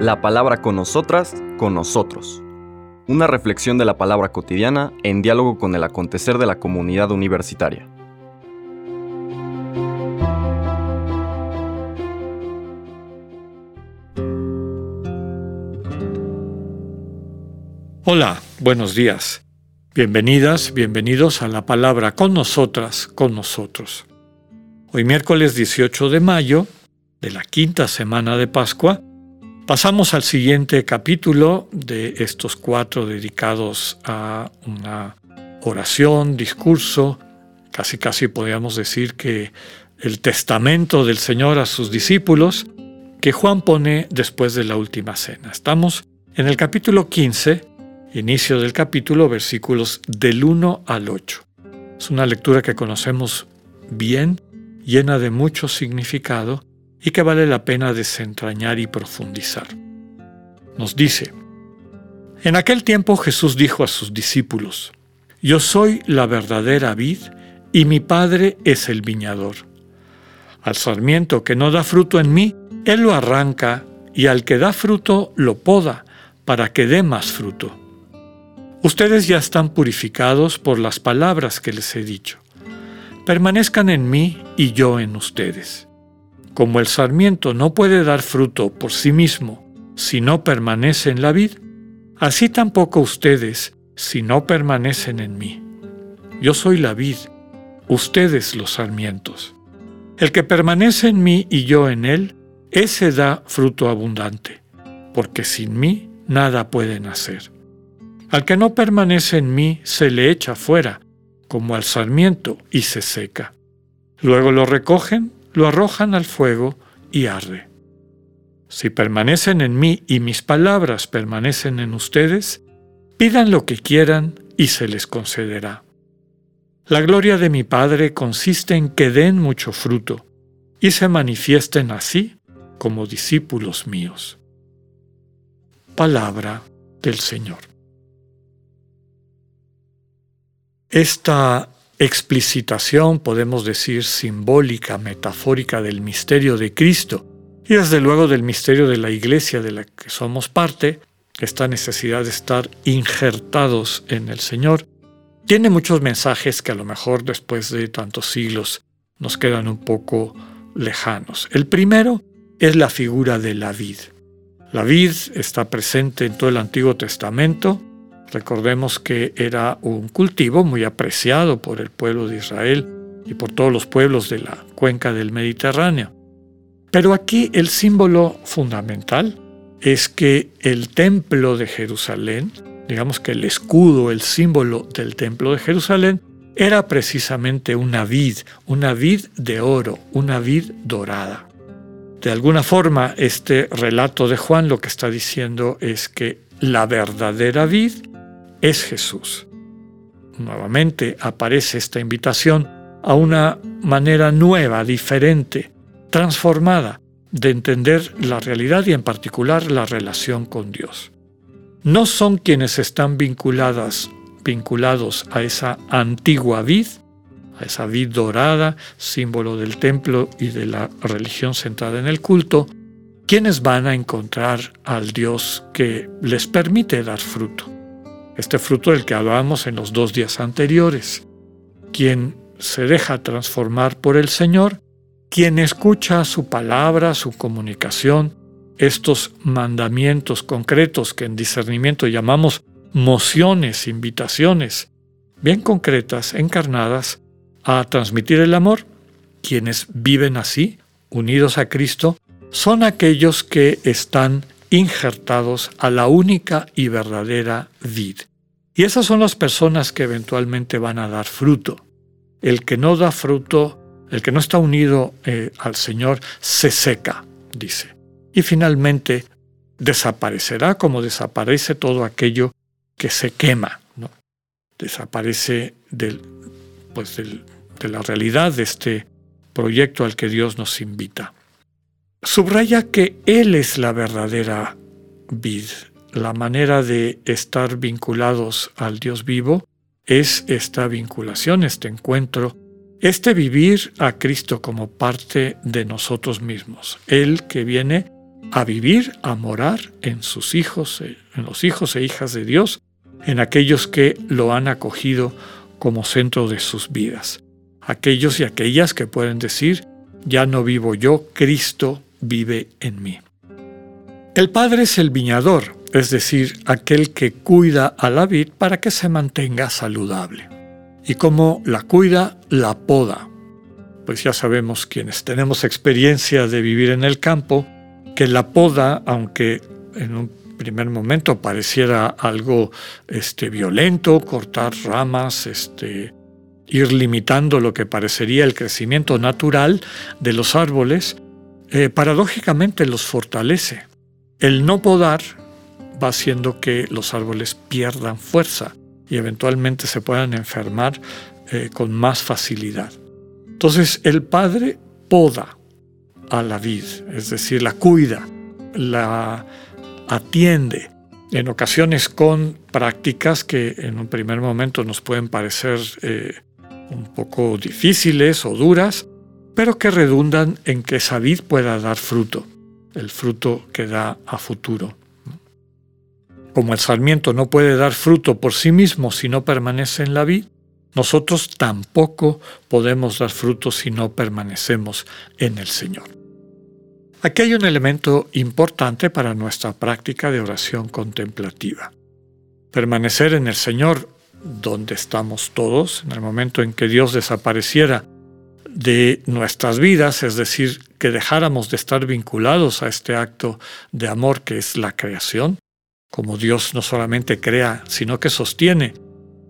La palabra con nosotras, con nosotros. Una reflexión de la palabra cotidiana en diálogo con el acontecer de la comunidad universitaria. Hola, buenos días. Bienvenidas, bienvenidos a la palabra con nosotras, con nosotros. Hoy miércoles 18 de mayo, de la quinta semana de Pascua, pasamos al siguiente capítulo de estos cuatro dedicados a una oración, discurso, casi casi podríamos decir que el testamento del Señor a sus discípulos, que Juan pone después de la última cena. Estamos en el capítulo 15, inicio del capítulo, versículos del 1 al 8. Es una lectura que conocemos bien, llena de mucho significado y que vale la pena desentrañar y profundizar. Nos dice, en aquel tiempo Jesús dijo a sus discípulos, Yo soy la verdadera vid y mi Padre es el viñador. Al sarmiento que no da fruto en mí, Él lo arranca y al que da fruto lo poda para que dé más fruto. Ustedes ya están purificados por las palabras que les he dicho. Permanezcan en mí y yo en ustedes. Como el sarmiento no puede dar fruto por sí mismo si no permanece en la vid, así tampoco ustedes si no permanecen en mí. Yo soy la vid, ustedes los sarmientos. El que permanece en mí y yo en él, ese da fruto abundante, porque sin mí nada pueden hacer. Al que no permanece en mí se le echa fuera, como al sarmiento, y se seca. Luego lo recogen, lo arrojan al fuego y arde. Si permanecen en mí y mis palabras permanecen en ustedes, pidan lo que quieran y se les concederá. La gloria de mi Padre consiste en que den mucho fruto y se manifiesten así como discípulos míos. Palabra del Señor. Esta explicitación, podemos decir, simbólica, metafórica del misterio de Cristo y desde luego del misterio de la iglesia de la que somos parte, esta necesidad de estar injertados en el Señor, tiene muchos mensajes que a lo mejor después de tantos siglos nos quedan un poco lejanos. El primero es la figura de la vid. La vid está presente en todo el Antiguo Testamento, Recordemos que era un cultivo muy apreciado por el pueblo de Israel y por todos los pueblos de la cuenca del Mediterráneo. Pero aquí el símbolo fundamental es que el templo de Jerusalén, digamos que el escudo, el símbolo del templo de Jerusalén, era precisamente una vid, una vid de oro, una vid dorada. De alguna forma, este relato de Juan lo que está diciendo es que la verdadera vid es Jesús. Nuevamente aparece esta invitación a una manera nueva, diferente, transformada de entender la realidad y en particular la relación con Dios. No son quienes están vinculadas, vinculados a esa antigua vid, a esa vid dorada, símbolo del templo y de la religión centrada en el culto, quienes van a encontrar al Dios que les permite dar fruto este fruto del que hablábamos en los dos días anteriores. Quien se deja transformar por el Señor, quien escucha su palabra, su comunicación, estos mandamientos concretos que en discernimiento llamamos mociones, invitaciones, bien concretas, encarnadas, a transmitir el amor, quienes viven así, unidos a Cristo, son aquellos que están injertados a la única y verdadera vid. Y esas son las personas que eventualmente van a dar fruto. El que no da fruto, el que no está unido eh, al Señor, se seca, dice. Y finalmente desaparecerá como desaparece todo aquello que se quema. ¿no? Desaparece del, pues de la realidad de este proyecto al que Dios nos invita. Subraya que Él es la verdadera vid. La manera de estar vinculados al Dios vivo es esta vinculación, este encuentro este vivir a Cristo como parte de nosotros mismos, Él que viene a vivir, a morar en sus hijos, en los hijos e hijas de Dios, en aquellos que lo han acogido como centro de sus vidas, aquellos y aquellas que pueden decir, ya no vivo yo, Cristo vive en mí. El Padre es el viñador, es decir, aquel que cuida a la vid para que se mantenga saludable y cómo la cuida, la poda. Pues ya sabemos quienes tenemos experiencia de vivir en el campo, que la poda, aunque en un primer momento pareciera algo este, violento, cortar ramas, este, ir limitando lo que parecería el crecimiento natural de los árboles, eh, paradójicamente los fortalece. El no podar va haciendo que los árboles pierdan fuerza y eventualmente se puedan enfermar eh, con más facilidad. Entonces el padre poda a la vid, es decir, la cuida, la atiende, en ocasiones con prácticas que en un primer momento nos pueden parecer eh, un poco difíciles o duras, pero que redundan en que esa vid pueda dar fruto, el fruto que da a futuro. Como el sarmiento no puede dar fruto por sí mismo si no permanece en la vid, nosotros tampoco podemos dar fruto si no permanecemos en el Señor. Aquí hay un elemento importante para nuestra práctica de oración contemplativa. Permanecer en el Señor, donde estamos todos, en el momento en que Dios desapareciera de nuestras vidas, es decir, que dejáramos de estar vinculados a este acto de amor que es la creación, como Dios no solamente crea, sino que sostiene.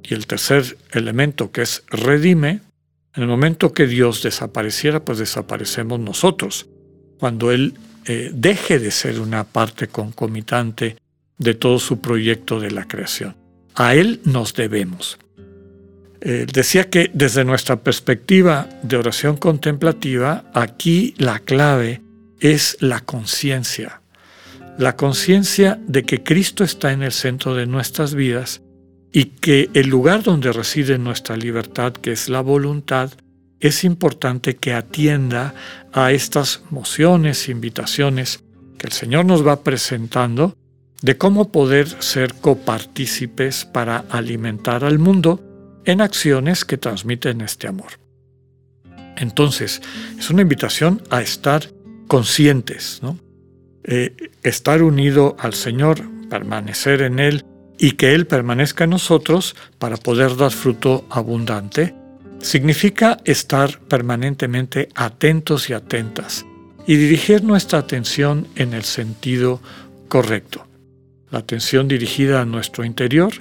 Y el tercer elemento que es redime, en el momento que Dios desapareciera, pues desaparecemos nosotros. Cuando Él eh, deje de ser una parte concomitante de todo su proyecto de la creación. A Él nos debemos. Eh, decía que desde nuestra perspectiva de oración contemplativa, aquí la clave es la conciencia la conciencia de que Cristo está en el centro de nuestras vidas y que el lugar donde reside nuestra libertad, que es la voluntad, es importante que atienda a estas mociones, invitaciones que el Señor nos va presentando de cómo poder ser copartícipes para alimentar al mundo en acciones que transmiten este amor. Entonces, es una invitación a estar conscientes, ¿no? Eh, estar unido al Señor, permanecer en Él y que Él permanezca en nosotros para poder dar fruto abundante, significa estar permanentemente atentos y atentas y dirigir nuestra atención en el sentido correcto. La atención dirigida a nuestro interior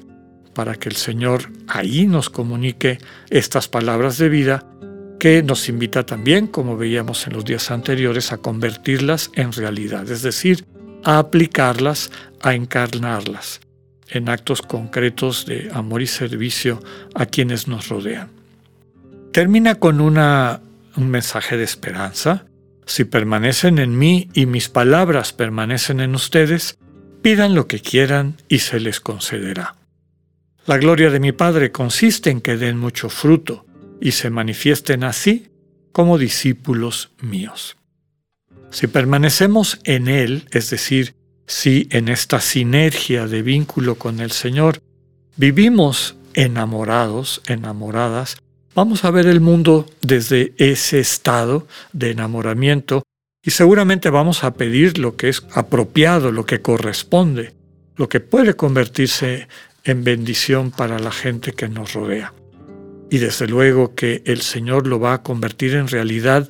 para que el Señor ahí nos comunique estas palabras de vida que nos invita también, como veíamos en los días anteriores, a convertirlas en realidad, es decir, a aplicarlas, a encarnarlas en actos concretos de amor y servicio a quienes nos rodean. Termina con una, un mensaje de esperanza. Si permanecen en mí y mis palabras permanecen en ustedes, pidan lo que quieran y se les concederá. La gloria de mi Padre consiste en que den mucho fruto y se manifiesten así como discípulos míos. Si permanecemos en Él, es decir, si en esta sinergia de vínculo con el Señor vivimos enamorados, enamoradas, vamos a ver el mundo desde ese estado de enamoramiento y seguramente vamos a pedir lo que es apropiado, lo que corresponde, lo que puede convertirse en bendición para la gente que nos rodea y desde luego que el Señor lo va a convertir en realidad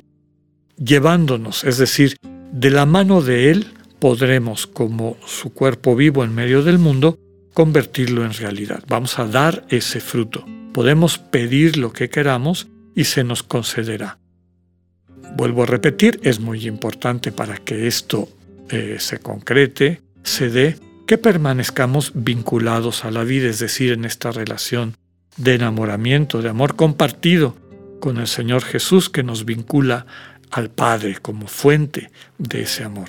llevándonos, es decir, de la mano de Él podremos, como su cuerpo vivo en medio del mundo, convertirlo en realidad. Vamos a dar ese fruto. Podemos pedir lo que queramos y se nos concederá. Vuelvo a repetir, es muy importante para que esto eh, se concrete, se dé, que permanezcamos vinculados a la vida, es decir, en esta relación de enamoramiento, de amor compartido con el Señor Jesús que nos vincula al Padre como fuente de ese amor.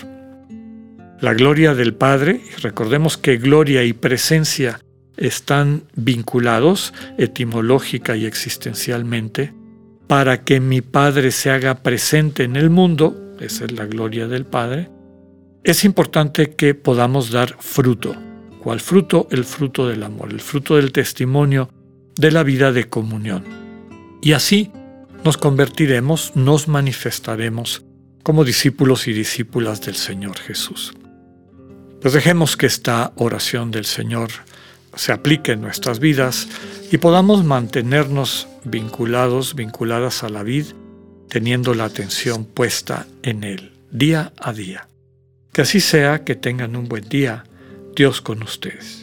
La gloria del Padre, recordemos que gloria y presencia están vinculados etimológica y existencialmente, para que mi Padre se haga presente en el mundo, esa es la gloria del Padre, es importante que podamos dar fruto. ¿Cuál fruto? El fruto del amor, el fruto del testimonio de la vida de comunión. Y así nos convertiremos, nos manifestaremos como discípulos y discípulas del Señor Jesús. Pues dejemos que esta oración del Señor se aplique en nuestras vidas y podamos mantenernos vinculados, vinculadas a la vid, teniendo la atención puesta en Él, día a día. Que así sea, que tengan un buen día, Dios con ustedes.